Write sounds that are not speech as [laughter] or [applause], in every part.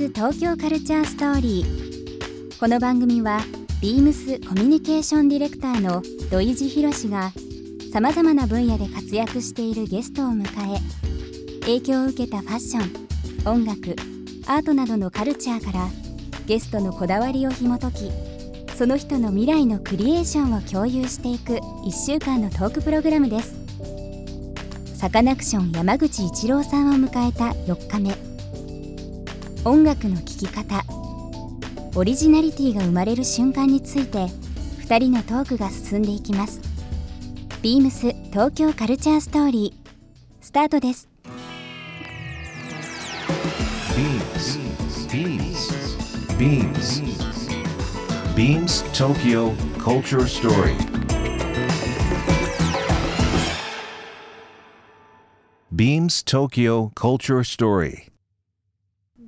ス東京カルチャーストーリー。この番組はビームスコミュニケーションディレクターの土井地博志がさまざまな分野で活躍しているゲストを迎え影響を受けたファッション音楽アートなどのカルチャーからゲストのこだわりを紐解きその人の未来のクリエーションを共有していく1週間のトークプログラムです。サカナクション山口一郎さんを迎えた4日目。音楽の聴き方オリジナリティが生まれる瞬間について2人のトークが進んでいきますビームス東京カルチャーストーリースタートです Beams. Beams. Beams Tokyo Culture Story. Beams Tokyo Culture Story.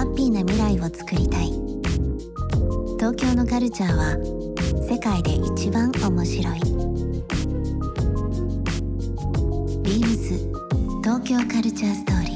ハッピーな未来を作りたい。東京のカルチャーは世界で一番面白い。ビームス東京カルチャーストーリー。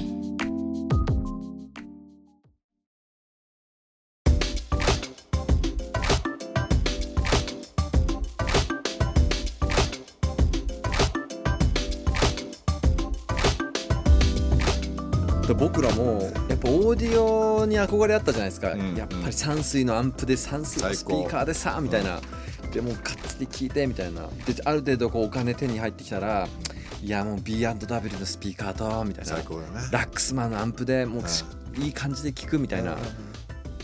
で僕らもやっぱオーディオに憧れあったじゃないですか、うんやっぱり山水のアンプで山水のスピーカーでさみたいな。でもうかっつり聞いてみたいな。である程度こうお金手に入ってきたらいやもう B&W のスピーカーとみたいな。最高だね。ラックスマンのアンプでもうしいい感じで聞くみたいな。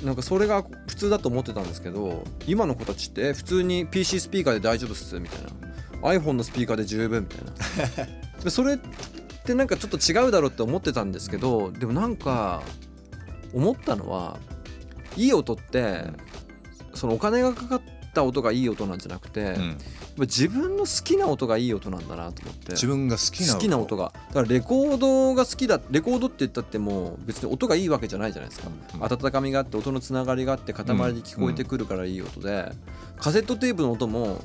なんかそれが普通だと思ってたんですけど今の子たちって普通に PC スピーカーで大丈夫っすみたいな。iPhone のスピーカーで十分みたいな。[laughs] でそれってなんかちょっと違うだろうって思ってたんですけどでもなんか思ったのはいい音ってそのお金がかかった音がいい音なんじゃなくて、うん。ぱ自分の好きな音がいい音なんだなと思って。自分が好きな好きな音が。だからレコードが好きだレコードって言ったってもう別に音がいいわけじゃないじゃないですか、うん。温かみがあって音のつながりがあって塊で聞こえてくるからいい音で、カセットテープの音も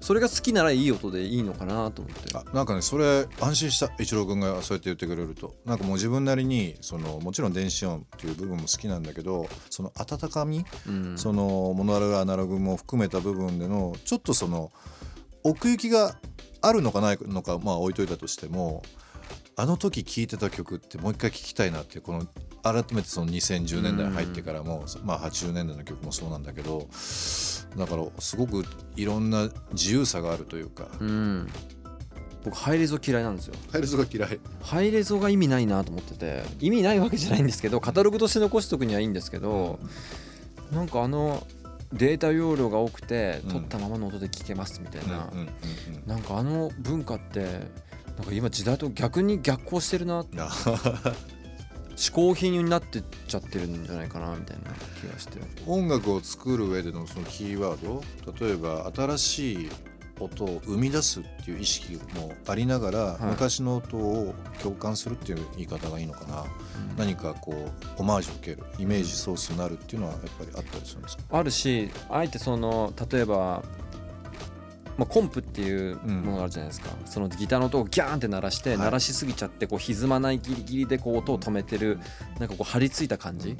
それが好きならいい音でいいのかなと思って。あなんかねそれ安心した一郎君がそうやって言ってくれると。なんかもう自分なりにそのもちろん電子音っていう部分も好きなんだけどその温かみ、うん。そのモノラルアナログも含めた部分でのちょっとその奥行きがあるのかないのかまあ置いといたとしてもあの時聴いてた曲ってもう一回聴きたいなっていうこの改めてその2010年代に入ってからも、まあ80年代の曲もそうなんだけどだからすごくいろんな自由さがあるというか、うん。僕ハイレゾ嫌いなんですよ。ハイレゾが嫌い。ハイレゾが意味ないなと思ってて意味ないわけじゃないんですけどカタログとして残しとくにはいいんですけどなんかあのデータ容量が多くてうん。撮ったままの音で聞けますみたいな、うんうんうん。なんかあの文化ってなんか今時代と逆に逆行してるなうん、あ嗜好品になってっちゃってるんじゃないかなみたいな気がして音楽を作る上でのそのキーワード？例えば新しい音を生み出すっていう意識もありながら、い。昔の音を共感するっていう言い方がいいのかな、何かこうオマージュを受けるイメージソースになるっていうのはやっぱりあったりするんですか、あるしあえてその例えば、まあ、コンプっていうものがあるじゃないですか、そのギターの音をギャーンって鳴らして、はい。鳴らしすぎちゃってこう歪まないギリギリでこう音を止めてるなんかこう張り付いた感じ、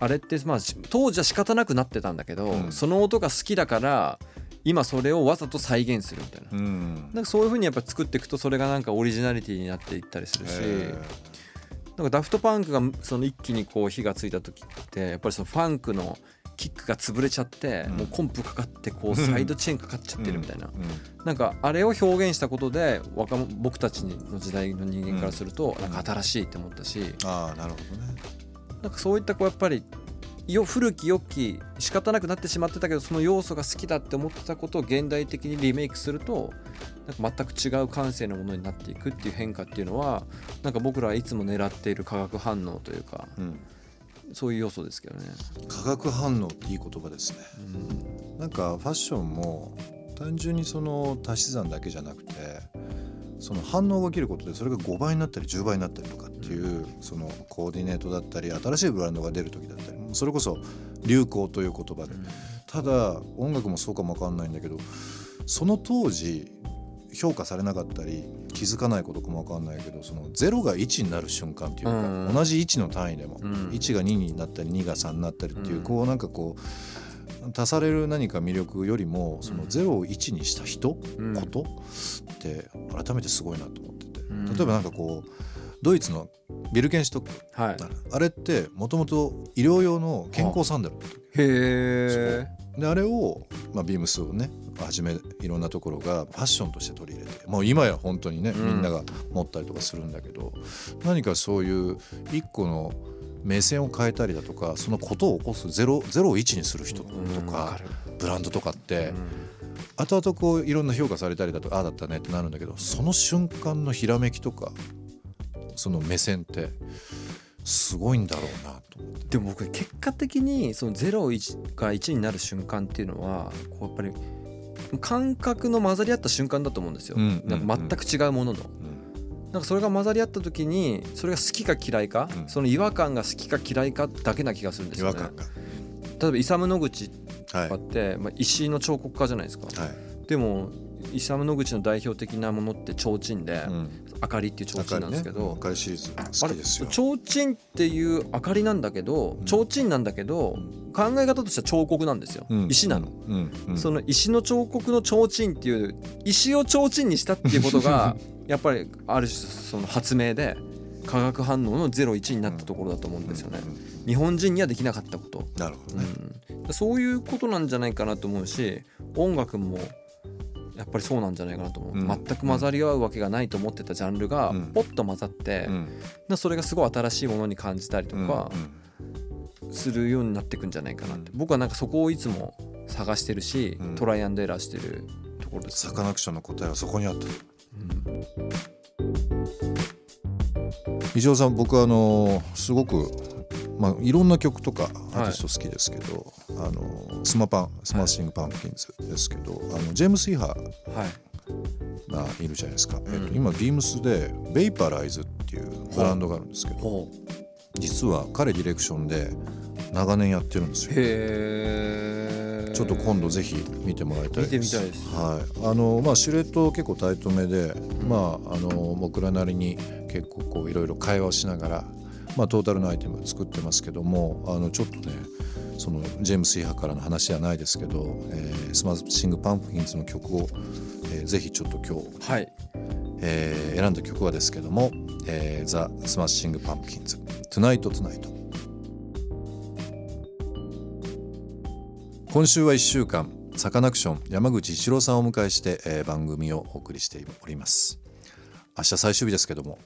あれってまあし当時は仕方なくなってたんだけど、うん。その音が好きだから今それをわざと再現するみたいな。うん。なんかそういう風にやっぱ作っていくとそれがなんかオリジナリティになっていったりするし、え。なんかダフトパンクがその一気にこう火がついた時ってやっぱりそのファンクのキックが潰れちゃって、うん。もうコンプかかってこううん。サイドチェーンかかっちゃってるみたいな、うん。なんかあれを表現したことで若者僕たちの時代の人間からするとん。なんか新しいって思ったし、ああなるほどね。なんかそういったこうやっぱりよ古き良き仕方なくなってしまってたけどその要素が好きだって思ってたことを現代的にリメイクするとなんか全く違う感性のものになっていくっていう変化っていうのはなんか僕らはいつも狙っている化学反応というかうんそういう要素ですけどね。化学反応っていい言葉ですね。うん。なんかファッションも単純にその足し算だけじゃなくてその反応が起きることでそれが5倍になったり10倍になったりとかっていうそのコーディネートだったり新しいブランドが出る時だったりそれこそ流行という言葉で。ただ音楽もそうかもわかんないんだけどその当時評価されなかったり気づかないことかもわかんないけどその0が1になる瞬間っていうか、うん。同じ1の単位でも、うん。1が2になったり2が3になったりっていう、うん。こうなんかこう足される何か魅力よりもその0を1にした人、うん。ことって改めてすごいなと思ってて、うん。例えばなんかこうドイツのビルケンシュトック。はい。あれってもともと医療用の健康サンダルへえ。であれを、まあ、ビームスをねはじめいろんなところがファッションとして取り入れてもう今や本当にね、うん。みんなが持ったりとかするんだけど何かそういう一個の目線を変えたりだとかそのことを起こすゼロゼロを1にする人とか、ブランドとかって、後々こういろんな評価されたりだとかああだったねってなるんだけどその瞬間のひらめきとかその目線ってすごいんだろうなと思って。でも僕結果的にその01が1になる瞬間っていうのはこうやっぱり感覚の混ざり合った瞬間だと思うんですよ、うんなんか全く違うものの、うん。なんかそれが混ざり合った時にそれが好きか嫌いか、うん。その違和感が好きか嫌いかだけな気がするんですよね。例えばイサム・ノグチはい。とかって、まあ、石井の彫刻家じゃないですか、はい。でもイサム・ノグチの代表的なものって提灯で、うん明かりっていう提灯なんですけど、明かりシリーズ好きですよ。提灯っていう明かりなんだけどん。提灯なんだけど考え方としては彫刻なんですよ、うん。石なの、うん。うん。その石の彫刻の提灯っていう石を提灯にしたっていうことが [laughs] やっぱりある種その発明で化学反応の01になったところだと思うんですよね、日本人にはできなかったこと、なるほどね。うん、そういうことなんじゃないかなと思うし音楽もやっぱりそうなんじゃないかなと思う、うん。全く混ざり合うわけがないと思ってたジャンルがうん。ポッと混ざって、うん。なそれがすごい新しいものに感じたりとかうんするようになっていくんじゃないかなって、うん。僕はなんかそこをいつも探してるし、うん。トライアンドエラーしてるところです。サカナクションの答えはそこにあった。石尾さん僕はあのすごくまあいろんな曲とかアーティスト好きですけど、あのスマパンスマッシングパンプキンズですけど、あのジェームス・イーハーがいるじゃないですか、ん。えっと、今ビームスでベイパライズっていうブランドがあるんですけどほ実は彼ディレクションで長年やってるんですよ。へえちょっと今度ぜひ見てもらいたいです。見てみたいですはい、あのまあシルエット結構タイトめで、まああの僕らなりに結構こういろいろ会話をしながら、まあトータルのアイテム作ってますけども、あのちょっとね。そのジェームス・イーハーからの話じゃないですけど、えースマッシング・パンプキンズの曲を、えーぜひちょっと今日、はいえー選んだ曲はですけども「えー、ザ・スマッシング・パンプキンズ」「Tonight Tonight」今週は1週間サカナクション山口一郎さんをお迎えして、えー番組をお送りしております明日最終日ですけども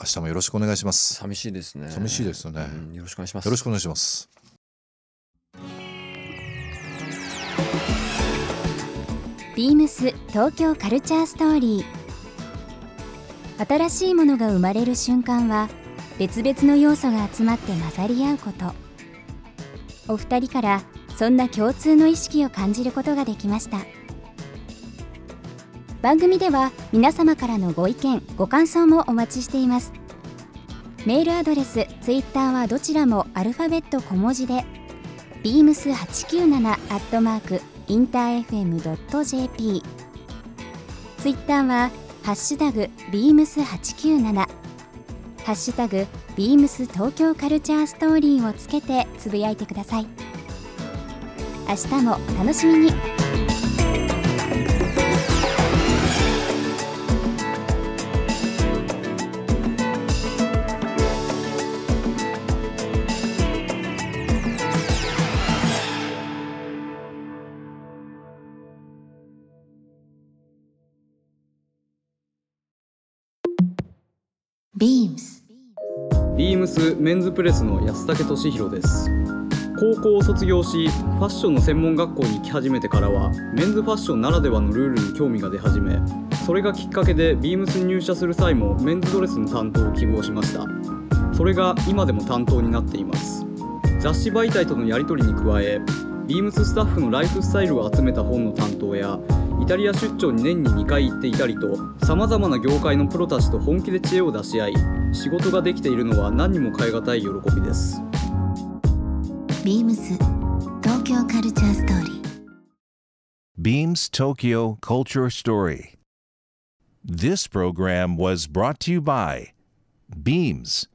明日もよろしくお願いします。寂しいですね。寂しいですよね。うんよろしくお願いします。よろしくお願いします。ビームス東京カルチャーストーリー。新しいものが生まれる瞬間は別々の要素が集まって混ざり合うこと。お二人からそんな共通の意識を感じることができました番組では皆様からのご意見ご感想もお待ちしています。メールアドレスツイッターはどちらもアルファベット小文字で beams897 アットマークインター FM.jp ツイッターはハッシュタグ beams897 ハッシュタグ beams 東京カルチャーストーリーをつけてつぶやいてください。明日もお楽しみに。ビームスビームスメンズプレスの安武俊弘です。高校を卒業しファッションの専門学校に行き始めてからはメンズファッションならではのルールに興味が出始めそれがきっかけでビームスに入社する際もメンズドレスの担当を希望しました。それが今でも担当になっています。雑誌媒体とのやり取りに加えビームススタッフのライフスタイルを集めた本の担当やタリア出張に年に2回行っていたりとさまざまな業界のプロたちと本気で知恵を出し合い仕事ができているのは何にも代え難い喜びですビームス東京カルチャーストーリー Beams Tokyo Culture Story. This program was brought to you by Beams